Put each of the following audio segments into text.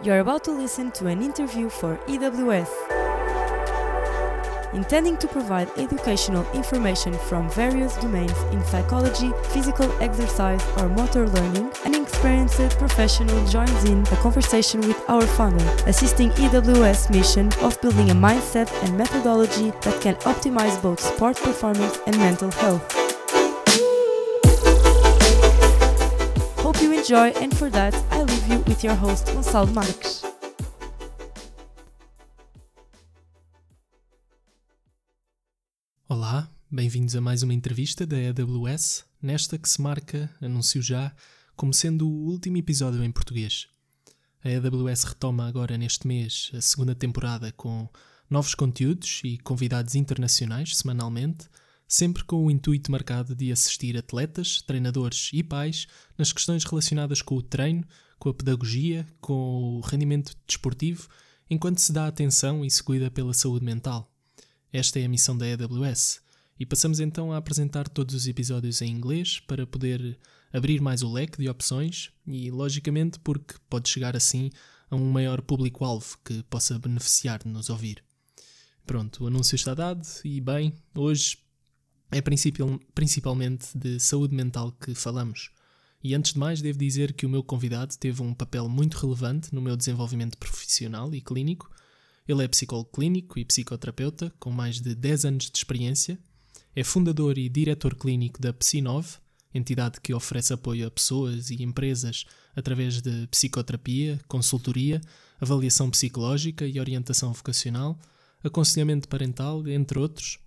You're about to listen to an interview for EWS. Intending to provide educational information from various domains in psychology, physical exercise, or motor learning, an experienced professional joins in a conversation with our founder, assisting EWS mission of building a mindset and methodology that can optimize both sport performance and mental health. Enjoy, and for that, I leave you with your host, Gonçalo Marques. Olá, bem-vindos a mais uma entrevista da AWS, nesta que se marca, anuncio já, como sendo o último episódio em português. A AWS retoma agora neste mês a segunda temporada com novos conteúdos e convidados internacionais semanalmente, sempre com o intuito marcado de assistir atletas, treinadores e pais nas questões relacionadas com o treino, com a pedagogia, com o rendimento desportivo, enquanto se dá atenção e se cuida pela saúde mental. Esta é a missão da AWS. E passamos então a apresentar todos os episódios em inglês para poder abrir mais o leque de opções e, logicamente, porque pode chegar assim a um maior público-alvo que possa beneficiar de nos ouvir. Pronto, o anúncio está dado e, bem, hoje é principalmente de saúde mental que falamos. E antes de mais, devo dizer que o meu convidado teve um papel muito relevante no meu desenvolvimento profissional e clínico ele é psicólogo clínico e psicoterapeuta com mais de 10 anos de experiência. É fundador e diretor clínico da Psinov, entidade que oferece apoio a pessoas e empresas através de psicoterapia, consultoria, avaliação psicológica e orientação vocacional, aconselhamento parental, entre outros.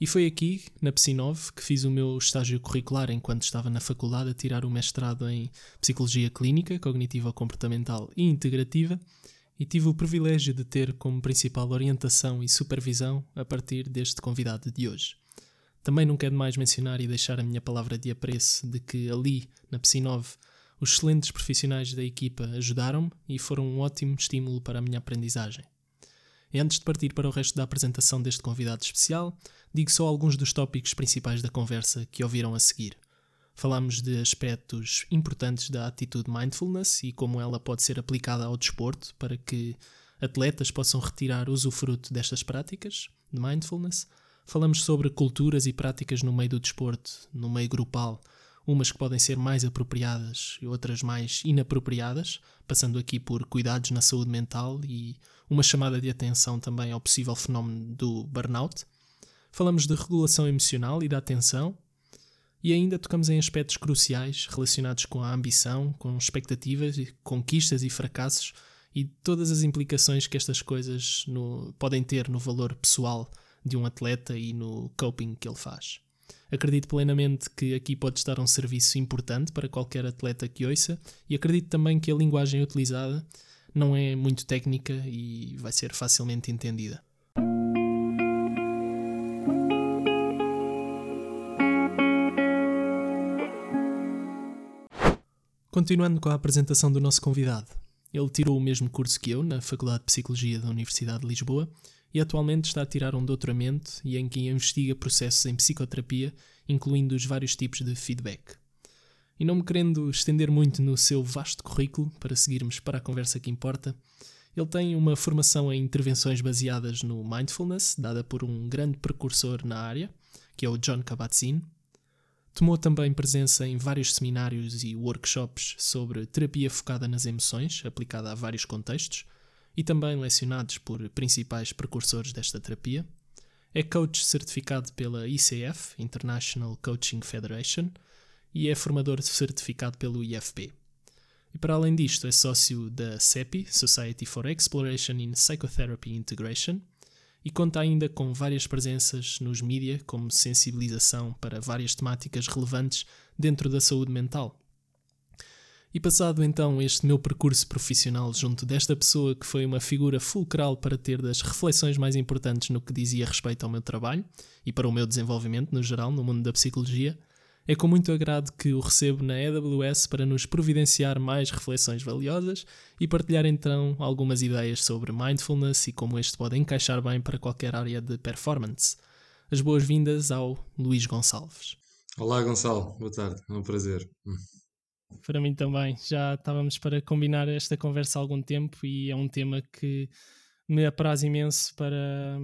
E foi aqui, na Psinov, que fiz o meu estágio curricular enquanto estava na faculdade a tirar o mestrado em Psicologia Clínica, Cognitiva Comportamental e Integrativa e tive o privilégio de ter como principal orientação e supervisão a partir deste convidado de hoje. Também não quero mais mencionar e deixar a minha palavra de apreço de que ali, na Psinov, os excelentes profissionais da equipa ajudaram-me e foram um ótimo estímulo para a minha aprendizagem. Antes de partir para o resto da apresentação deste convidado especial, digo só alguns dos tópicos principais da conversa que ouviram a seguir. Falámos de aspectos importantes da atitude mindfulness e como ela pode ser aplicada ao desporto para que atletas possam retirar usufruto destas práticas de mindfulness. Falamos sobre culturas e práticas no meio do desporto, no meio grupal, umas que podem ser mais apropriadas e outras mais inapropriadas, passando aqui por cuidados na saúde mental e uma chamada de atenção também ao possível fenómeno do burnout. Falamos de regulação emocional e da atenção, e ainda tocamos em aspectos cruciais relacionados com a ambição, com expectativas, conquistas e fracassos e todas as implicações que estas coisas no, podem ter no valor pessoal de um atleta e no coping que ele faz. Acredito plenamente que aqui pode estar um serviço importante para qualquer atleta que ouça e acredito também que a linguagem utilizada não é muito técnica e vai ser facilmente entendida. Continuando com a apresentação do nosso convidado. Ele tirou o mesmo curso que eu na Faculdade de Psicologia da Universidade de Lisboa e atualmente está a tirar um doutoramento e em que investiga processos em psicoterapia, incluindo os vários tipos de feedback. E não me querendo estender muito no seu vasto currículo, para seguirmos para a conversa que importa, ele tem uma formação em intervenções baseadas no mindfulness, dada por um grande precursor na área, que é o John Kabat-Zinn, Tomou também presença em vários seminários e workshops sobre terapia focada nas emoções, aplicada a vários contextos, e também lecionados por principais precursores desta terapia. É coach certificado pela ICF, International Coaching Federation, e é formador certificado pelo IFP. E para além disto, é sócio da SEPI, Society for Exploration in Psychotherapy Integration, e conta ainda com várias presenças nos mídia, como sensibilização para várias temáticas relevantes dentro da saúde mental. E passado então este meu percurso profissional junto desta pessoa que foi uma figura fulcral para ter das reflexões mais importantes no que dizia respeito ao meu trabalho e para o meu desenvolvimento no geral no mundo da psicologia, é com muito agrado que o recebo na AWS para nos providenciar mais reflexões valiosas e partilhar então algumas ideias sobre mindfulness e como este pode encaixar bem para qualquer área de performance. As boas-vindas ao Luís Gonçalves. Olá, Gonçalo. Boa tarde. É um prazer. Para mim também. Já estávamos para combinar esta conversa há algum tempo e é um tema que me apraz imenso para,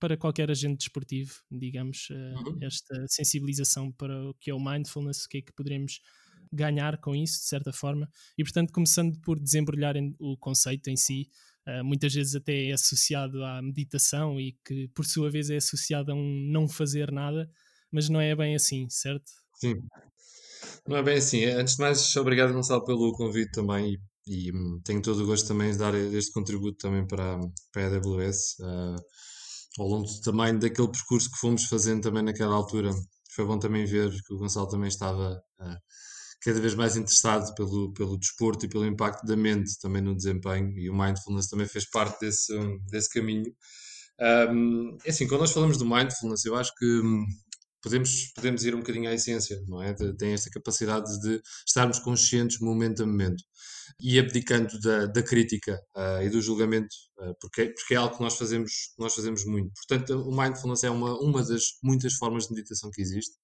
para qualquer agente desportivo, digamos, eh, uhum. esta sensibilização para o que é o mindfulness, o que é que poderemos ganhar com isso, de certa forma. E, portanto, começando por desembrulhar o conceito em si, uh, muitas vezes até é associado à meditação e que, por sua vez, é associado a um não fazer nada, mas não é bem assim, certo? Sim. Não é bem assim. Antes de mais, obrigado, Gonçalo, pelo convite também e, e hum, tenho todo o gosto também de dar este contributo também para, para a AWS. Uh, ao longo também daquele percurso que fomos fazendo também naquela altura, foi bom também ver que o Gonçalo também estava uh, cada vez mais interessado pelo, pelo desporto e pelo impacto da mente também no desempenho e o mindfulness também fez parte desse, desse caminho. Um, é assim, quando nós falamos do mindfulness, eu acho que hum, podemos, podemos ir um bocadinho à essência, não é? De, tem esta capacidade de estarmos conscientes momento a momento e abdicando da, da crítica uh, e do julgamento, uh, porque, porque é algo que nós fazemos, nós fazemos muito. Portanto, o mindfulness é uma, uma das muitas formas de meditação que existe.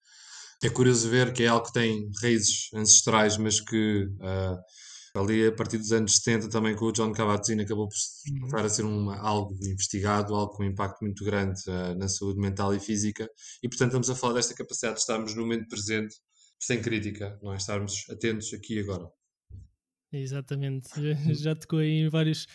É curioso ver que é algo que tem raízes ancestrais, mas que uh, ali a partir dos anos 70 também com o John Kabat-Zinn acabou por estar uhum. a ser um, algo investigado, algo com um impacto muito grande na saúde mental e física e portanto estamos a falar desta capacidade de estarmos no momento presente sem crítica, não é? estarmos atentos aqui e agora. Exatamente, já, já tocou em vários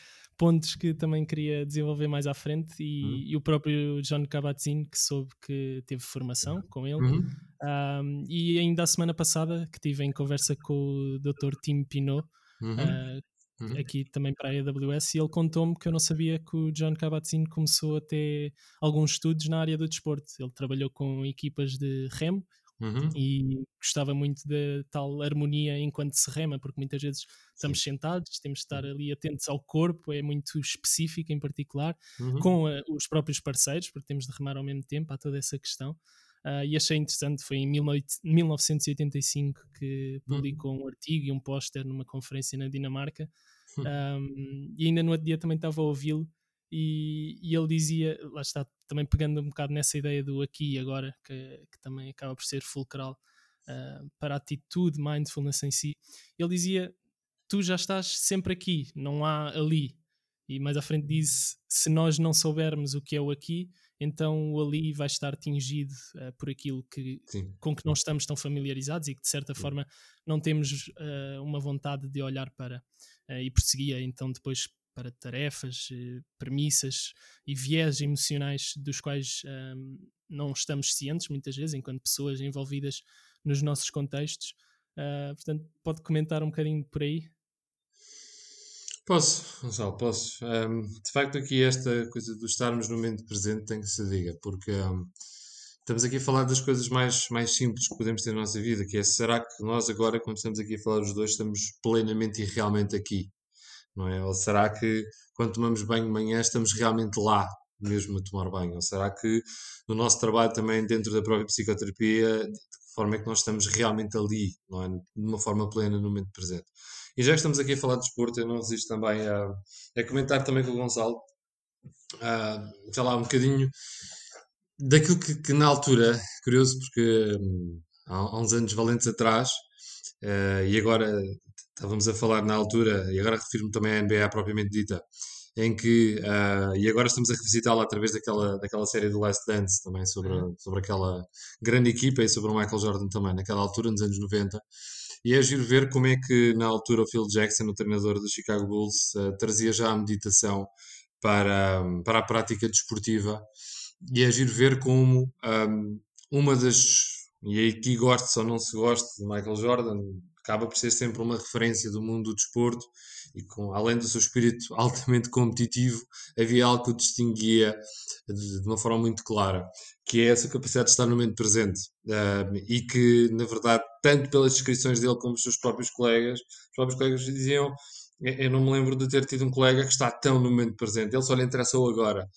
pontos que também queria desenvolver mais à frente e, uhum. e o próprio John Kabat-Zinn que soube que teve formação com ele uhum. um, e ainda a semana passada que tive em conversa com o Dr. Tim Pinot uhum. Uh, aqui também para a AWS e ele contou-me que eu não sabia que o John Kabat-Zinn começou a ter alguns estudos na área do desporto ele trabalhou com equipas de remo Uhum. E gostava muito da tal harmonia enquanto se rema, porque muitas vezes estamos Sim. sentados, temos de estar uhum. ali atentos ao corpo, é muito específico em particular, uhum. com a, os próprios parceiros, porque temos de remar ao mesmo tempo, há toda essa questão. Uh, e achei interessante, foi em 1985 que uhum. publicou um artigo e um póster numa conferência na Dinamarca, um, e ainda no outro dia também estava a ouvi-lo e, e, ele dizia, lá está, também pegando um bocado nessa ideia do aqui e agora, que, que também acaba por ser fulcral uh, para a atitude, mindfulness em si, ele dizia: Tu já estás sempre aqui, não há ali. E mais à frente diz: Se nós não soubermos o que é o aqui, então o ali vai estar tingido uh, por aquilo que, com que não estamos tão familiarizados e que de certa Sim. forma não temos uh, uma vontade de olhar para. e prosseguia então depois para tarefas, eh, premissas e viés emocionais dos quais um, não estamos cientes muitas vezes, enquanto pessoas envolvidas nos nossos contextos. Uh, portanto, pode comentar um bocadinho por aí? Posso, Gonçalo, posso. Um, de facto, aqui esta coisa do estarmos no momento presente tem que se diga, porque um, estamos aqui a falar das coisas mais, mais simples que podemos ter na nossa vida, que é será que nós agora, quando estamos aqui a falar os dois, estamos plenamente e realmente aqui? Não é? Ou será que quando tomamos banho de manhã estamos realmente lá mesmo a tomar banho? Ou será que no nosso trabalho também dentro da própria psicoterapia, de forma é que nós estamos realmente ali, não é? De uma forma plena no momento presente. E já que estamos aqui a falar de desporto, eu não resisto também a, a comentar também com o Gonçalo, sei lá, um bocadinho daquilo que, que na altura, curioso porque um, há, há, uns anos valentes atrás, uh, e agora estávamos a falar na altura, e agora refiro-me também à NBA propriamente dita, em que, uh, e agora estamos a revisitá-la através daquela, daquela série do Last Dance também, sobre, uhum. sobre aquela grande equipa e sobre o Michael Jordan também, naquela altura, nos anos 90. E é giro ver como é que, na altura, o Phil Jackson, o treinador do Chicago Bulls, uh, trazia já a meditação para, para a prática desportiva. E é giro ver como um, ah, uma das. E aí, aqui goste ou não se goste de Michael Jordan, acaba por ser sempre uma referência do mundo do desporto e com, além do seu espírito altamente competitivo, havia algo que o distinguia de, de uma forma muito clara, que é essa capacidade de estar no momento presente uh, e que, na verdade, tanto pelas descrições dele como os seus próprios colegas, os próprios colegas diziam eu não me lembro de ter tido um colega que está tão no momento presente, ele só lhe interessa o agora.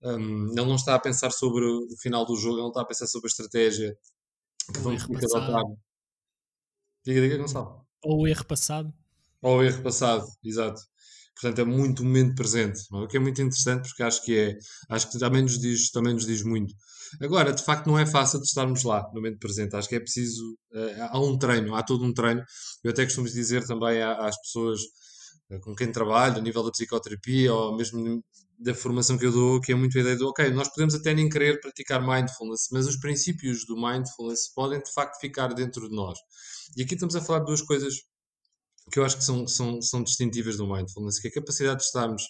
Um, ele não está a pensar sobre o final do jogo, ele não está a pensar sobre a estratégia que vamos ter que adotar. Diga, diga, Gonçalo. Ou o erro passado. Ou o erro passado, exato. Portanto, é muito momento presente, o que é muito interessante porque acho que é, acho que também nos diz, também nos diz muito. Agora, de facto, não é fácil de estarmos lá no momento presente. Acho que é preciso. Uh, há um treino, há todo um treino. Eu até costumo dizer também às pessoas uh, com quem trabalho, a nível da psicoterapia ou mesmo da formação que eu dou, que é muito a ideia do ok, nós podemos até nem querer praticar mindfulness, mas os princípios do mindfulness podem de facto ficar dentro de nós. E aqui estamos a falar de duas coisas que eu acho que são, são, são distintivas do mindfulness, que é a capacidade de estarmos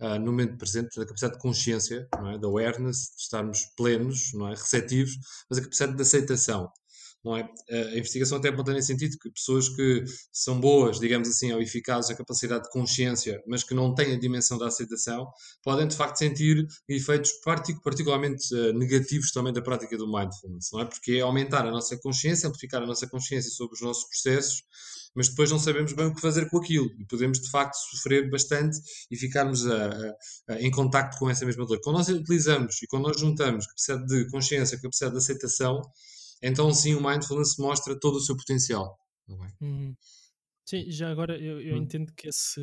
uh, no momento presente, a capacidade de consciência, é? de awareness, de estarmos plenos, não é? receptivos, mas a capacidade de aceitação. Não é? A investigação até aponta nesse sentido que pessoas que são boas, digamos assim, ou eficazes, a capacidade de consciência, mas que não têm a dimensão da aceitação, podem de facto sentir efeitos particularmente uh, negativos também da prática do mindfulness, não é? Porque é aumentar a nossa consciência, amplificar a nossa consciência sobre os nossos processos mas depois não sabemos bem o que fazer com aquilo e podemos de facto sofrer bastante e ficarmos a, a, a, em contacto com essa mesma dor. Quando nós utilizamos e quando nós juntamos capacidade de consciência, capacidade de aceitação, então sim o mindfulness mostra todo o seu potencial. É? Uhum. Sim, já agora eu, eu hum. entendo que esse,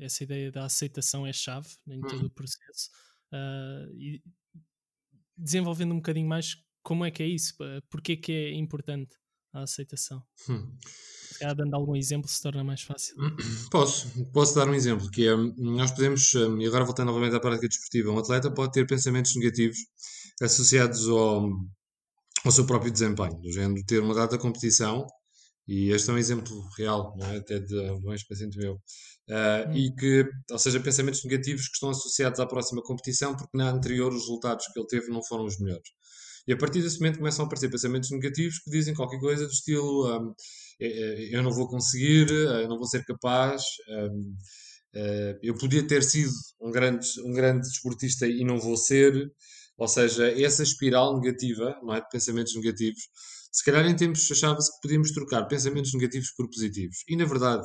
essa ideia da aceitação é chave em todo hum. o processo. Uh, e desenvolvendo um bocadinho mais como é que é isso, porque é que é importante a aceitação. Hum. Se calhar dando algum exemplo se torna mais fácil. Posso, posso dar um exemplo, que é, nós podemos, hum, e agora voltando novamente à prática desportiva, um atleta pode ter pensamentos negativos associados ao, ao seu próprio desempenho, do género ter uma data de competição, e este é um exemplo real, é? até de um ex-paciente meu, uh, hum. e que, ou seja, pensamentos negativos que estão associados à próxima competição porque na anterior os resultados que ele teve não foram os melhores. E a partir desse momento começam a aparecer pensamentos negativos que dizem qualquer coisa do estilo um, eu não vou conseguir, eu não vou ser capaz, um, uh, eu podia ter sido um grande, um grande desportista e não vou ser. Ou seja, essa espiral negativa, não é, de pensamentos negativos, se calhar em tempos achava-se que podíamos trocar pensamentos negativos por positivos. E na verdade,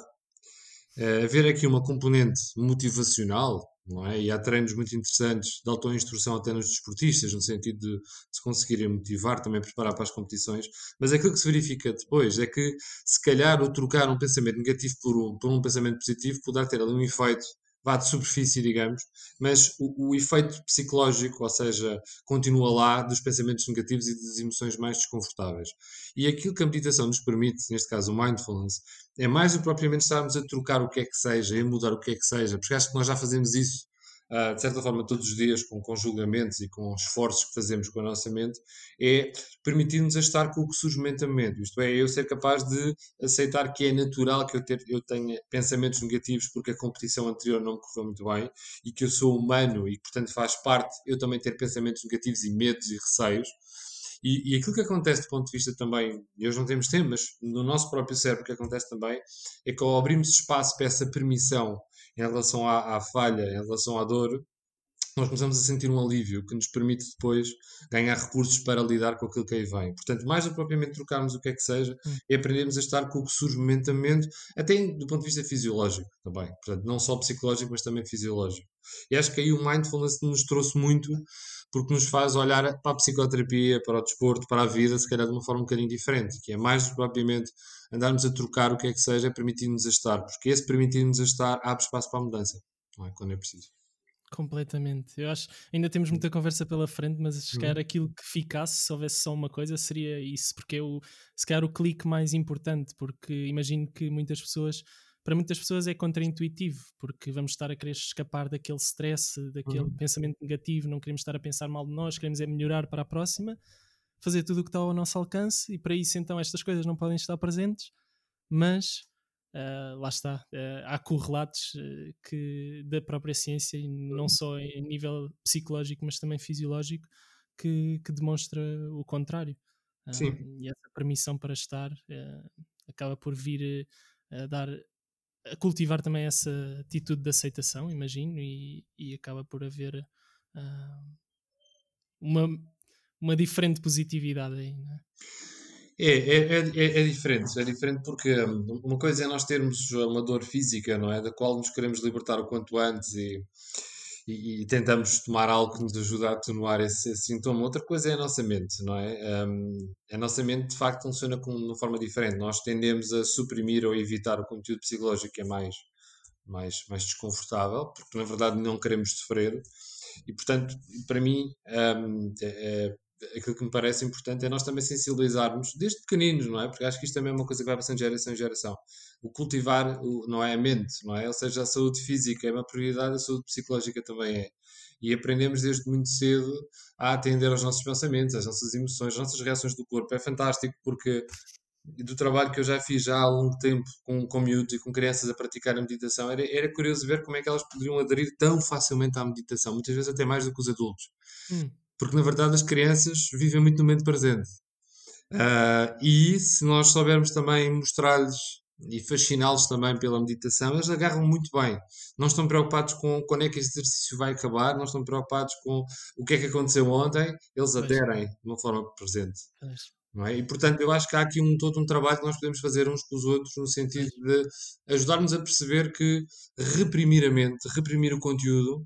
uh, haver aqui uma componente motivacional, não é? E há treinos muito interessantes de auto-instrução até nos desportistas, no sentido de se conseguirem motivar, também preparar para as competições. Mas aquilo que se verifica depois é que, se calhar, o trocar um pensamento negativo por um, por um pensamento positivo poderá ter ali um efeito vá de superfície, digamos, mas o, o, efeito psicológico, ou seja, continua lá dos pensamentos negativos e das emoções mais desconfortáveis. E aquilo que a meditação nos permite, neste caso o mindfulness, é mais do que propriamente estarmos a trocar o que é que seja, a mudar o que é que seja, porque acho que nós já fazemos isso uh, de certa forma todos os dias com, julgamentos e com esforços que fazemos com a nossa mente, é permitir-nos estar com o que surge mentalmente. Isto é, eu ser capaz de aceitar que é natural que eu, ter, eu tenha pensamentos negativos porque a competição anterior não me correu muito bem e que eu sou humano e, portanto, faz parte eu também ter pensamentos negativos e medos e receios. E, e, aquilo que acontece do ponto de vista também, e hoje não temos tempo, mas no nosso próprio cérebro o que acontece também é que ao abrirmos espaço para essa permissão em relação à, à falha, em relação à dor, nós começamos a sentir um alívio que nos permite depois ganhar recursos para lidar com aquilo que aí vem. Portanto, mais do que propriamente trocarmos o que é que seja, hum. é aprendermos a estar com o que surge momentamente, até do ponto de vista fisiológico também. Portanto, não só psicológico, mas também fisiológico. E acho que aí o mindfulness nos trouxe muito porque nos faz olhar para a psicoterapia, para o desporto, para a vida, se calhar de uma forma um bocadinho diferente, que é mais propriamente andarmos a trocar o que é que seja, permitir-nos a estar, porque esse permitir-nos a estar abre espaço para a mudança, não é? Quando é preciso. Completamente. Eu acho ainda temos muita conversa pela frente, mas se calhar uhum. aquilo que ficasse, se houvesse só uma coisa, seria isso, porque é o, se calhar o clique mais importante, porque imagino que muitas pessoas para muitas pessoas é contraintuitivo, porque vamos estar a querer escapar daquele stress, daquele uhum. pensamento negativo, não queremos estar a pensar mal de nós, queremos é melhorar para a próxima, fazer tudo o que está ao nosso alcance, e para isso então estas coisas não podem estar presentes, mas uh, lá está, uh, há correlatos uh, que, da própria ciência, e não uhum. só em nível psicológico, mas também fisiológico, que, que demonstra o contrário. Sim. E essa permissão para estar acaba por vir a dar a cultivar também essa atitude de aceitação, imagino, e, e acaba por haver uh, uma, uma diferente positividade aí, não é? É, é, é, é, diferente, é diferente porque hum, uma coisa é nós termos uma dor física, não é? Da qual nos queremos libertar o quanto antes e, e, e, tentamos tomar algo que nos ajude a atenuar esse, esse, sintoma. Outra coisa é a nossa mente, não é? Um, a nossa mente, de facto, funciona com, de uma forma diferente. Nós tendemos a suprimir ou evitar o conteúdo psicológico que é mais, mais, mais desconfortável, porque na verdade não queremos sofrer. E, portanto, para mim, um, é, é, aquilo que me parece importante é nós também sensibilizarmos desde pequeninos, não é? Porque acho que isto também é uma coisa que vai passando de geração em geração. O cultivar, o, não é a mente, não é? Ou seja, a saúde física é uma prioridade, a saúde psicológica também é. E aprendemos desde muito cedo a atender aos nossos pensamentos, às nossas emoções, às nossas reações do corpo. É fantástico porque do trabalho que eu já fiz já há longo tempo com, com miúdos e com crianças a praticar a meditação, era, era curioso ver como é que elas poderiam aderir tão facilmente à meditação, muitas vezes até mais do que os adultos. Hum. Porque, na verdade, as crianças vivem muito no momento presente. Uh, e se nós soubermos também mostrar-lhes e fasciná-los também pela meditação, eles agarram muito bem. Não estão preocupados com quando é que esse exercício vai acabar, não estão preocupados com o que é que aconteceu ontem, eles aderem de uma forma presente. É? E portanto, eu acho que há aqui um, todo um trabalho que nós podemos fazer uns com os outros, no sentido de ajudar-nos a perceber que reprimir a mente, reprimir o conteúdo,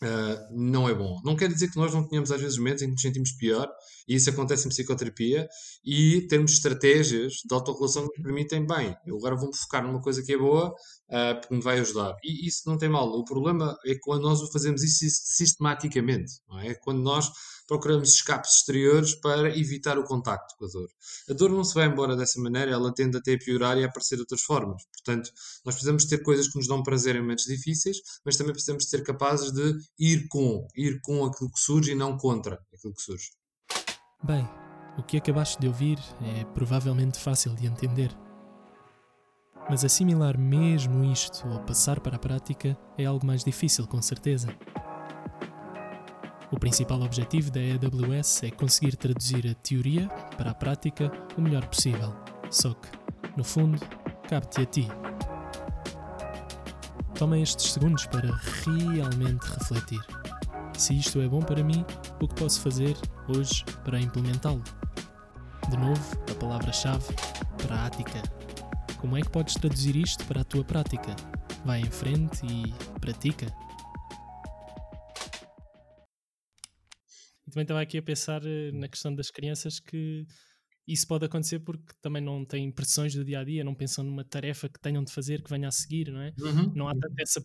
Uh, não é bom. Não quer dizer que nós não tenhamos às vezes momentos em que nos sentimos pior, e isso acontece em psicoterapia, e temos estratégias de autorregulação que nos permitem, bem, eu agora vou-me focar numa coisa que é boa, uh, porque me vai ajudar. E isso não tem mal. O problema é quando nós o fazemos isso sistematicamente, não é? Quando nós procuramos escapes exteriores para evitar o contacto com a dor. A dor não se vai embora dessa maneira, ela tende até a piorar e a aparecer de outras formas. Portanto, nós precisamos ter coisas que nos dão prazer em momentos difíceis, mas também precisamos ser capazes de ir com, ir com aquilo que surge e não contra aquilo que surge. Bem, o que acabaste de ouvir é provavelmente fácil de entender. Mas assimilar mesmo isto ou passar para a prática é algo mais difícil, com certeza. O principal objetivo da AWS é conseguir traduzir a teoria para a prática o melhor possível. Só que, no fundo, cabe-te a ti. Toma estes segundos para realmente refletir. Se isto é bom para mim, o que posso fazer hoje para implementá-lo? De novo, a palavra-chave: prática. Como é que podes traduzir isto para a tua prática? Vai em frente e pratica. E também estava aqui a pensar eh, na questão das crianças que isso pode acontecer porque também não têm pressões do dia a dia, não pensam numa tarefa que tenham de fazer que venha a seguir, não é? Uhum. Não há tanto essa,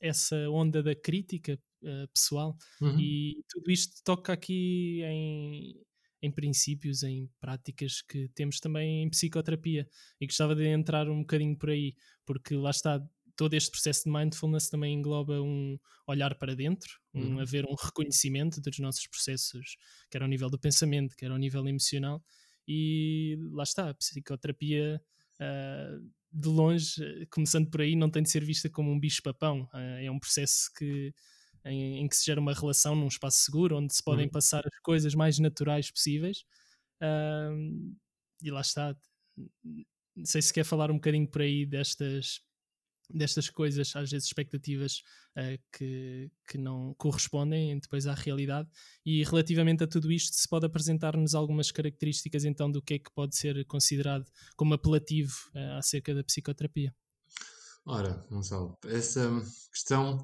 essa onda da crítica uh, pessoal uhum. e tudo isto toca aqui em, em princípios, em práticas que temos também em psicoterapia e gostava de entrar um bocadinho por aí, porque lá está, todo este processo de mindfulness também engloba um olhar para dentro, um uhum. haver um reconhecimento dos nossos processos, quer ao nível do pensamento, quer ao nível emocional, e lá está, a psicoterapia uh, de longe, começando por aí, não tem de ser vista como um bicho-papão, uh, é um processo que em, em, que se gera uma relação num espaço seguro, onde se podem uhum. passar as coisas mais naturais possíveis, uh, e lá está. Não sei se quer falar um bocadinho por aí destas destas coisas, às vezes expectativas uh, que, que não correspondem depois à realidade. E relativamente a tudo isto, se pode apresentar-nos algumas características então do que é que pode ser considerado como apelativo uh, acerca da psicoterapia. Ora, Gonçalo, essa questão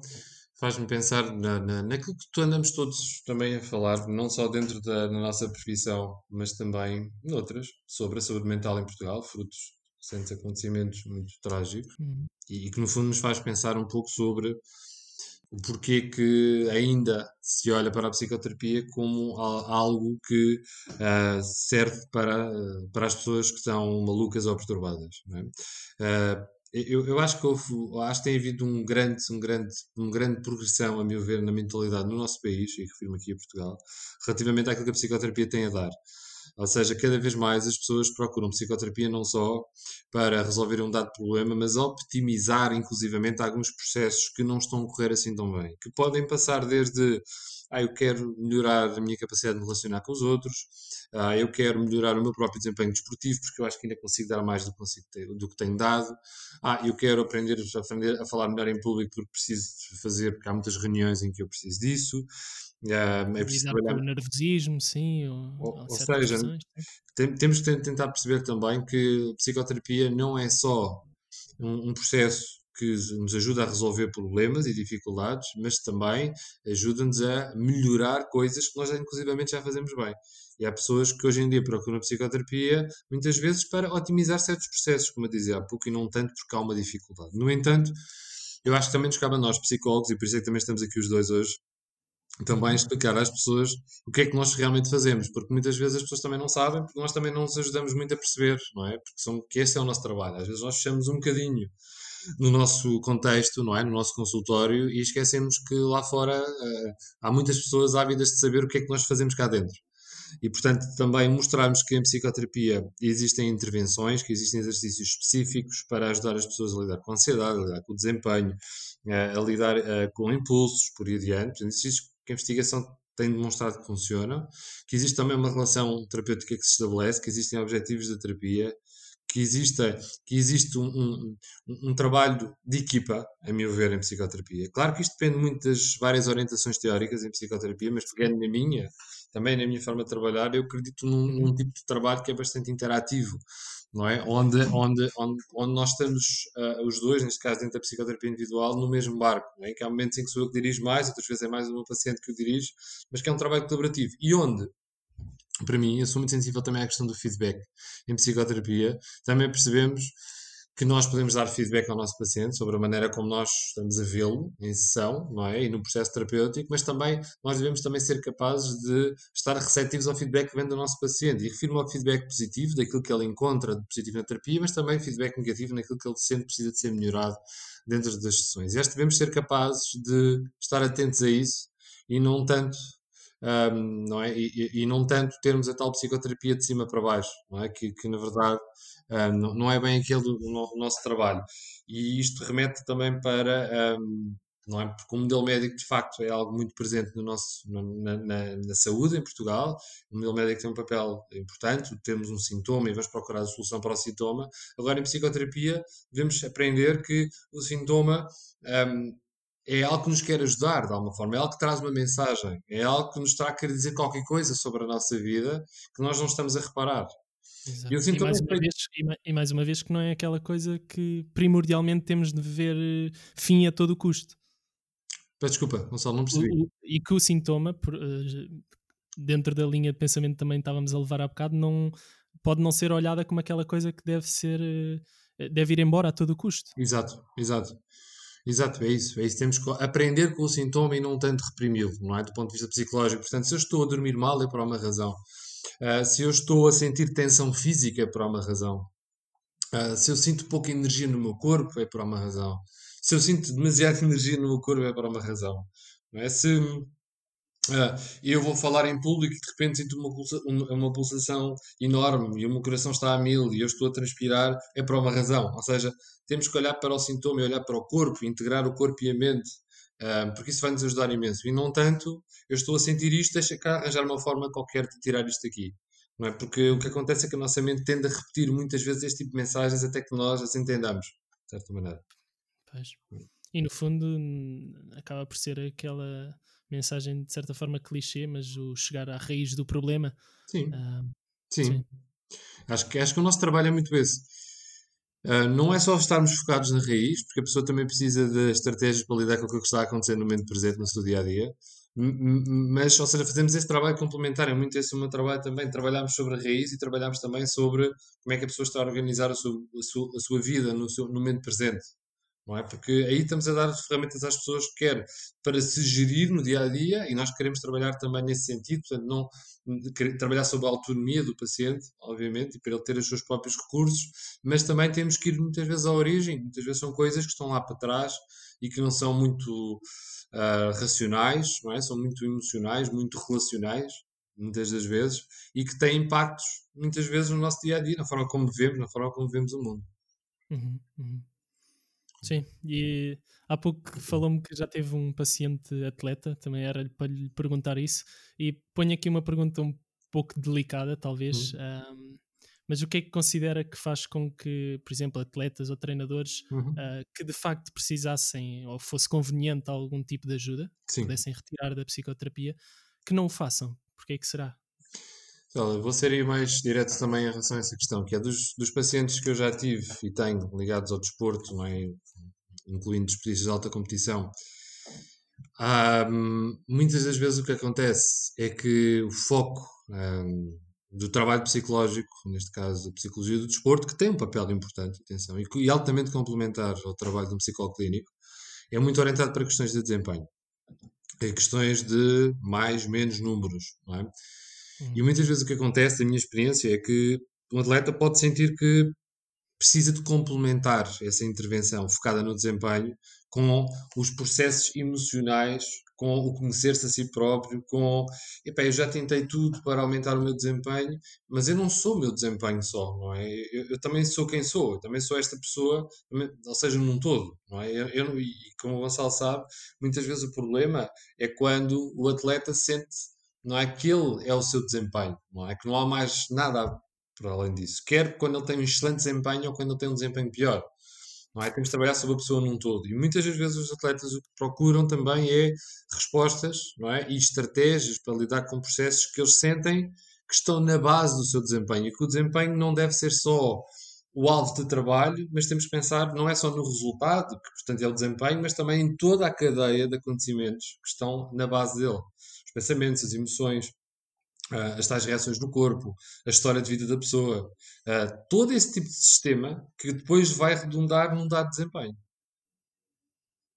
faz-me pensar na, na, naquilo que tu andamos todos também a falar, não só dentro da nossa profissão, mas também noutras, sobre a saúde mental em Portugal, frutos recentes acontecimentos muito trágicos uhum. e, e, que no fundo nos faz pensar um pouco sobre o porquê que ainda se olha para a psicoterapia como algo que uh, serve para, uh, para as pessoas que estão malucas ou perturbadas. É? Uh, eu, eu, acho que houve, acho que tem havido um grande, um grande, uma grande progressão, a meu ver, na mentalidade no nosso país, e refiro-me aqui a Portugal, relativamente àquilo que a psicoterapia tem a dar. Ou seja, cada vez mais as pessoas procuram psicoterapia não só para resolver um dado problema, mas optimizar inclusivamente alguns processos que não estão a correr assim tão bem. Que podem passar desde ah, eu quero melhorar a minha capacidade de me relacionar com os outros, ah, eu quero melhorar o meu próprio desempenho desportivo, porque eu acho que ainda consigo dar mais do que, consigo ter, do que tenho dado. Ah, eu quero aprender, aprender a falar melhor em público porque preciso fazer, porque há muitas reuniões em que eu preciso disso. Uh, é preciso trabalhar... o nervosismo, sim. Ou, ou, ou seja, tem, temos que tentar perceber também que psicoterapia não é só um, um, processo que nos ajuda a resolver problemas e dificuldades, mas também ajuda-nos a melhorar coisas que nós, inclusivamente, já fazemos bem. E há pessoas que hoje em dia procuram psicoterapia muitas vezes para otimizar certos processos, como eu dizia há pouco, e não tanto porque há uma dificuldade. No entanto, eu acho que também nos cabe a nós, psicólogos, e por isso é que também estamos aqui os dois hoje, também explicar às pessoas o que é que nós realmente fazemos, porque muitas vezes as pessoas também não sabem, porque nós também não nos ajudamos muito a perceber, não é? Porque são, que esse é o nosso trabalho. Às vezes nós fechamos um bocadinho no nosso contexto, não é? No nosso consultório e esquecemos que lá fora uh, há muitas pessoas ávidas de saber o que é que nós fazemos cá dentro. E, portanto, também mostrarmos que em psicoterapia existem intervenções, que existem exercícios específicos para ajudar as pessoas a lidar com a ansiedade, a lidar com o desempenho, a lidar com impulsos, por aí adiante. Exercícios que a investigação tem demonstrado que funcionam, que existe também uma relação terapêutica que se estabelece, que existem objetivos da terapia, que, exista, que existe um, um, um, trabalho de equipa, a meu ver, em psicoterapia. Claro que isto depende muito das várias orientações teóricas em psicoterapia, mas pegando na minha, também na minha forma de trabalhar, eu acredito num, num tipo de trabalho que é bastante interativo, não é? Onde, onde, onde, onde nós estamos uh, os dois, neste caso dentro da psicoterapia individual, no mesmo barco, não é? Que há momentos em que sou eu que dirijo mais, outras vezes é mais meu paciente que o dirige, mas que é um trabalho colaborativo. E onde para mim, eu sou muito sensível também à questão do feedback. Em psicoterapia, também percebemos que nós podemos dar feedback ao nosso paciente sobre a maneira como nós estamos a vê-lo em sessão, não é? E no processo terapêutico, mas também nós devemos também ser capazes de estar receptivos ao feedback que vem do nosso paciente. E refiro-me ao feedback positivo, daquilo que ele encontra de positivo na terapia, mas também feedback negativo naquilo que ele sente precisa de ser melhorado dentro das sessões. E acho que devemos ser capazes de estar atentos a isso e não tanto um, não é? E, e, não tanto termos a tal psicoterapia de cima para baixo, não é? Que, que na verdade um, não, é bem aquele do, nosso trabalho. E isto remete também para, um, não é? Porque o modelo médico de facto é algo muito presente no nosso, na, na, na, saúde em Portugal. O modelo médico tem um papel importante, temos um sintoma e vamos procurar a solução para o sintoma. Agora, em psicoterapia, devemos aprender que o sintoma um, é algo que nos quer ajudar de alguma forma, é algo que traz uma mensagem, é algo que nos está a querer dizer qualquer coisa sobre a nossa vida que nós não estamos a reparar. Exato. E, e, mais uma vez, e, mais uma vez que não é aquela coisa que primordialmente temos de ver eh, fim a todo custo. Peço desculpa, Gonçalo, não percebi. O, e que o sintoma, eh, dentro da linha de pensamento também estávamos a levar há bocado, não, pode não ser olhada como aquela coisa que deve ser eh, deve ir embora a todo custo. Exato, exato. Exato, é isso, é isso. Temos que aprender com o sintoma e não tanto reprimi-lo, não é? Do ponto de vista psicológico. Portanto, se eu estou a dormir mal é por uma razão. Uh, se eu estou a sentir tensão física é por uma razão. Uh, se eu sinto pouca energia no meu corpo é por uma razão. Se eu sinto demasiada energia no meu corpo é por uma razão. Não é? Se Uh, eu vou falar em público e de repente sinto uma, pulsa, uma, uma, pulsação enorme e o meu coração está a mil e eu estou a transpirar, é por uma razão. Ou seja, temos que olhar para o sintoma e olhar para o corpo, integrar o corpo e a mente, uh, porque isso vai nos ajudar imenso. E não tanto, eu estou a sentir isto, deixa cá arranjar uma forma qualquer de tirar isto aqui. Não é? Porque o que acontece é que a nossa mente tende a repetir muitas vezes este tipo de mensagens até que nós as entendamos, de certa maneira. Pois. E no fundo acaba por ser aquela mensagem de certa forma clichê, mas o chegar à raiz do problema. Sim. Uh, sim. sim. Acho, que, acho que o nosso trabalho é muito esse. Uh, não é só estarmos focados na raiz, porque a pessoa também precisa de estratégias para lidar com o que está acontecendo no momento presente, no seu dia a dia. Mas, ou seja, fazemos esse trabalho complementar, é muito esse o meu trabalho também. Trabalhamos sobre a raiz e trabalhamos também sobre como é que a pessoa está a organizar a sua, a sua, a sua vida no, seu, no momento presente não é? Porque aí estamos a dar ferramentas às pessoas, quer para se gerir no dia a dia, e nós queremos trabalhar também nesse sentido, portanto, não trabalhar sobre a autonomia do paciente, obviamente, e para ele ter os seus próprios recursos, mas também temos que ir muitas vezes à origem, muitas vezes são coisas que estão lá para trás e que não são muito uh, racionais, não é? São muito emocionais, muito relacionais, muitas das vezes, e que têm impactos, muitas vezes, no nosso dia a dia, na forma como vivemos, na forma como vemos o mundo. Uhum, uhum. Sim, e há pouco falou-me que já teve um paciente atleta, também era para lhe perguntar isso, e ponho aqui uma pergunta um pouco delicada, talvez, uhum. um, mas o que é que considera que faz com que, por exemplo, atletas ou treinadores uhum. uh, que de facto precisassem ou fosse conveniente algum tipo de ajuda, que pudessem retirar da psicoterapia, que não o façam? Porquê é que será? Olha, vou ser aí mais direto também em relação a essa questão, que é dos, dos pacientes que eu já tive e tenho ligados ao desporto, não é? incluindo desportistas de alta competição. Muitas das vezes o que acontece é que o foco do trabalho psicológico, neste caso a psicologia do desporto, que tem um papel importante, atenção, e, e altamente complementar ao trabalho de um psicólogo clínico, é muito orientado para questões de desempenho. é questões de mais, menos números, não é? E muitas vezes o que acontece, a minha experiência, é que um atleta pode sentir que precisa de complementar essa intervenção focada no desempenho com os processos emocionais, com o conhecer-se a si próprio, com epá, eu já tentei tudo para aumentar o meu desempenho, mas eu não sou o meu desempenho só, não é? Eu, eu também sou quem sou, eu também sou esta pessoa, ou seja, num todo, não é? Eu, eu, e como o Gonçalo sabe, muitas vezes o problema é quando o atleta sente não é que ele é o seu desempenho, não é que não há mais nada para além disso. Quer quando ele tem um excelente desempenho ou quando ele tem um desempenho pior. Não é? Temos de trabalhar sobre a pessoa num todo. E muitas das vezes os atletas o que procuram também é respostas não é? e estratégias para lidar com processos que eles sentem que estão na base do seu desempenho. E que o desempenho não deve ser só o alvo de trabalho, mas temos que pensar não é só no resultado, que portanto é o desempenho, mas também em toda a cadeia de acontecimentos que estão na base dele. Os pensamentos, as emoções, uh, as tais reações no corpo, a história de vida da pessoa, uh, todo esse tipo de sistema que depois vai redundar num dado desempenho.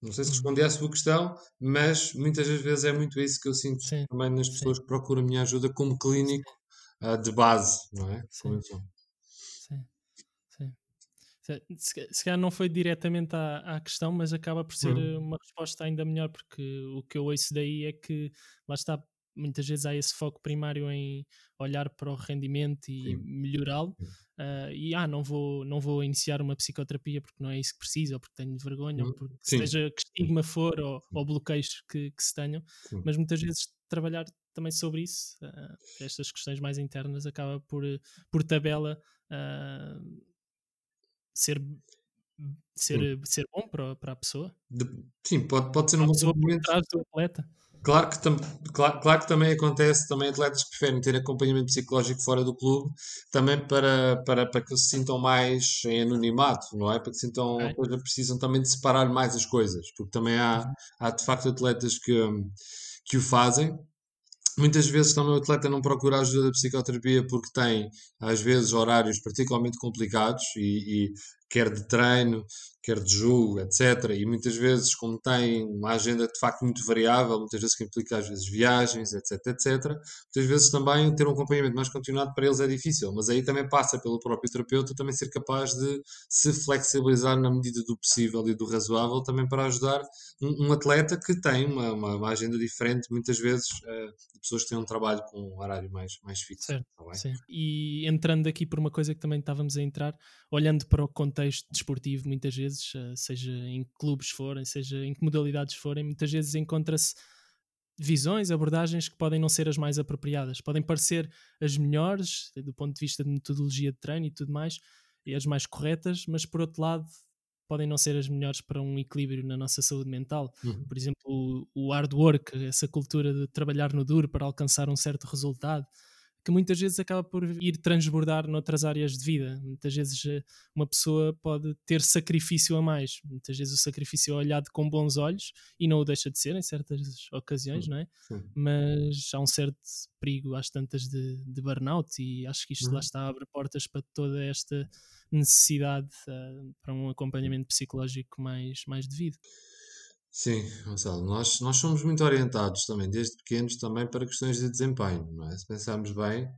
Não sei se Uhum. respondi à sua questão, mas muitas das vezes é muito isso que eu sinto Sim, também nas sim. pessoas que procuram a minha ajuda como clínico uh, de base, não é? Sim. Sim, sim. Se, calhar não foi diretamente à, à questão, mas acaba por ser Uhum. uma resposta ainda melhor, porque o que eu ouço daí é que lá está, muitas vezes há esse foco primário em olhar para o rendimento e melhorá-lo. Ah, e ah, não vou, não vou iniciar uma psicoterapia porque não é isso que preciso, ou porque tenho vergonha, ou Uhum. porque seja que estigma for, ou, ou bloqueios que, que se tenham, Sim. mas muitas vezes trabalhar também sobre isso, ah, estas questões mais internas, acaba por, por tabela ah, ser, ser, ser bom para, para a pessoa, De- sim, pode, pode ser um bom complemento. do atleta. Claro que, tam, claro, claro que também acontece, também atletas que preferem ter acompanhamento psicológico fora do clube, também para, para, para que se sintam mais em anonimato, não é? Para que se sintam, seja, precisam também de separar mais as coisas, porque também há, Uhum. há de facto atletas que, hum, que o fazem. Muitas vezes também o atleta não procura ajuda da psicoterapia porque tem, às vezes, horários particularmente complicados e quer de treino, quer de jogo, etc. E muitas vezes, como tem uma agenda de facto muito variável, muitas vezes que implica às vezes viagens, etc, etc, muitas vezes também ter um acompanhamento mais continuado para eles é difícil, mas aí também passa pelo próprio terapeuta também ser capaz de se flexibilizar na medida do possível e do razoável também para ajudar um, um atleta que tem uma, uma, uma agenda diferente, muitas vezes de pessoas que têm um trabalho com um horário mais, mais fixo. Certo, tá. E entrando aqui por uma coisa que também estávamos a entrar, olhando para o contexto desportivo, muitas vezes, eh, seja em que clubes forem, seja em que modalidades forem, muitas vezes encontra-se visões, abordagens que podem não ser as mais apropriadas, podem parecer as melhores do ponto de vista de metodologia de treino e tudo mais, e as mais corretas, mas por outro lado podem não ser as melhores para um equilíbrio na nossa saúde mental. Uhum. Por exemplo, o, o hard work, essa cultura de trabalhar no duro para alcançar um certo resultado, que muitas vezes acaba por ir transbordar noutras áreas de vida. Muitas vezes eh, uma pessoa pode ter sacrifício a mais. Muitas vezes o sacrifício é olhado com bons olhos e não o deixa de ser em certas ocasiões, não é? sim. Mas há um certo perigo às tantas de, de burnout e acho que isto lá Uhum. está abre portas para toda esta necessidade eh, para um acompanhamento psicológico mais, mais devido. Sim, Gonçalo, nós, nós somos muito orientados também, desde pequenos, também para questões de desempenho, não é? Se pensarmos bem,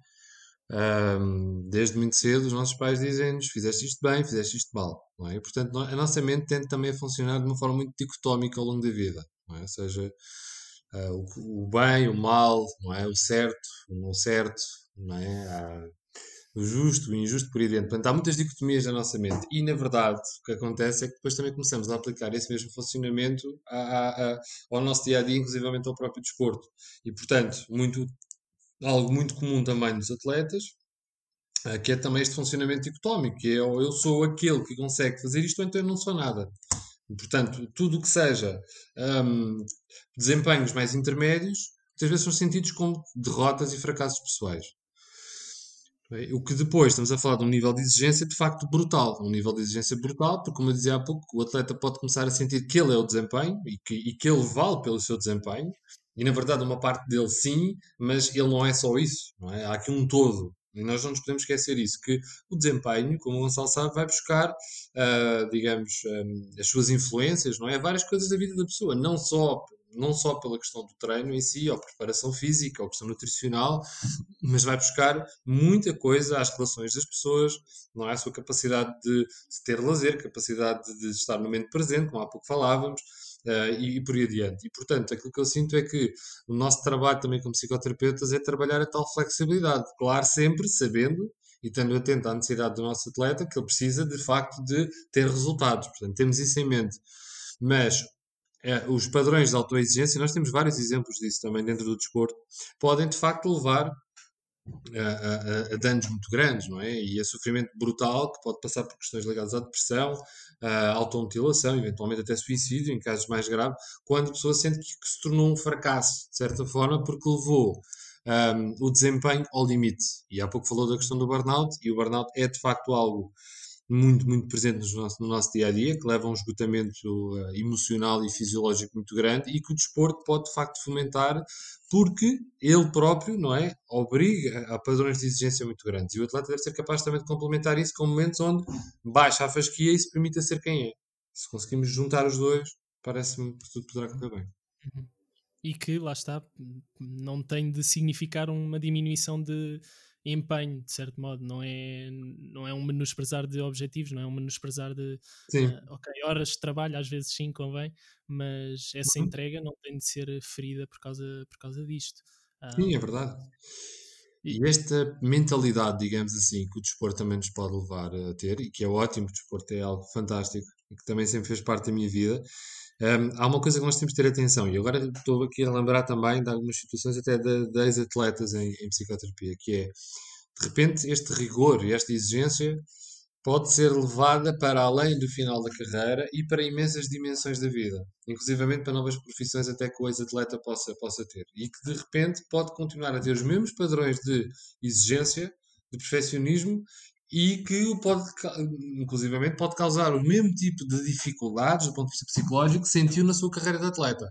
ahm, desde muito cedo os nossos pais dizem-nos fizeste isto bem, fizeste isto mal, não é? E, portanto, a nossa mente tende também a funcionar de uma forma muito dicotómica ao longo da vida, não é? Ou seja, ah, o, o bem, o mal, não é? O certo, o não certo, não é? Há o justo, o injusto, por aí dentro. Portanto, há muitas dicotomias na nossa mente. E, na verdade, o que acontece é que depois também começamos a aplicar esse mesmo funcionamento a- a- a- ao nosso dia a dia, inclusivamente ao próprio desporto. E, portanto, muito, algo muito comum também nos atletas, ah, que é também este funcionamento dicotómico, que é eu sou aquele que consegue fazer isto, ou então eu não sou nada. Portanto, tudo o que seja hum, desempenhos mais intermédios, muitas vezes são sentidos como derrotas e fracassos pessoais. Ok? O que depois estamos a falar de um nível de exigência de facto brutal. Um nível de exigência brutal, porque, como eu dizia há pouco, o atleta pode começar a sentir que ele é o desempenho e que, e que ele vale pelo seu desempenho. E na verdade, uma parte dele sim, mas ele não é só isso. É? Há aqui um todo. E nós não nos podemos esquecer isso, que o desempenho, como o Gonçalo sabe, vai buscar, ah, digamos, ah, as suas influências, não é? Várias coisas da vida da pessoa, não só não só pela questão do treino em si, ou preparação física, ou questão nutricional, mas vai buscar muita coisa às relações das pessoas, não é? A sua capacidade de, ter lazer, capacidade de, de, estar no momento presente, como há pouco falávamos, uh, e, e, por aí adiante. E, portanto, aquilo que eu sinto é que o nosso trabalho também como psicoterapeutas é trabalhar a tal flexibilidade. Claro, sempre sabendo e estando atento à necessidade do nosso atleta, que ele precisa de facto de ter resultados. Portanto, temos isso em mente. Mas é, os padrões de autoexigência, nós temos vários exemplos disso também dentro do desporto, podem de facto levar a, a, a, danos muito grandes, não é? E a sofrimento brutal que pode passar por questões ligadas à depressão, à automutilação, eventualmente até suicídio, em casos mais graves, quando a pessoa sente que, que se tornou um fracasso, de certa forma, porque levou um, o desempenho ao limite. E há pouco falou da questão do burnout, e o burnout é de facto algo muito, muito presente no nosso, no nosso dia a dia, que leva a um esgotamento uh, emocional e fisiológico muito grande e que o desporto pode de facto fomentar porque ele próprio, não é? Obriga a padrões de exigência muito grandes. E o atleta deve ser capaz também de complementar isso com momentos onde baixa a fasquia e se permita ser quem é. Se conseguimos juntar os dois, parece-me que tudo poderá correr bem. Uhum e que, lá está, não tem de significar uma diminuição de empenho, de certo modo, não é, não é um menosprezar de objetivos, não é um menosprezar de uh, ok, horas de trabalho, às vezes sim convém, mas essa uhum. entrega não tem de ser ferida por causa, por causa disto. Sim, é verdade. E esta mentalidade, digamos assim, que o desporto também nos pode levar a ter, e que é ótimo, o desporto é algo fantástico e que também sempre fez parte da minha vida, um, há uma coisa que nós temos de ter atenção, e agora estou aqui a lembrar também de algumas situações até de, de ex-atletas em, em, psicoterapia, que é, de repente, este rigor e esta exigência pode ser levada para além do final da carreira e para imensas dimensões da vida, inclusivamente para novas profissões até que o ex-atleta possa, possa ter, e que de repente pode continuar a ter os mesmos padrões de exigência, de perfeccionismo e que pode, inclusivamente, pode causar o mesmo tipo de dificuldades do ponto de vista psicológico que sentiu na sua carreira de atleta.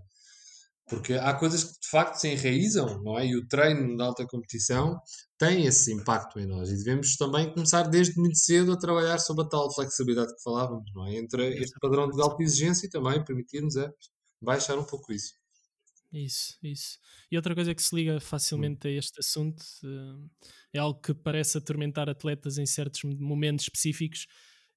Porque há coisas que de facto se enraizam, não é? E o treino de alta competição tem esse impacto em nós. E devemos também começar desde muito cedo a trabalhar sobre a tal flexibilidade que falávamos, não é? Entre este padrão de alta exigência e também permitir-nos é, baixar um pouco isso. Isso, isso. E outra coisa que se liga facilmente a este assunto uh, é algo que parece atormentar atletas em certos momentos específicos,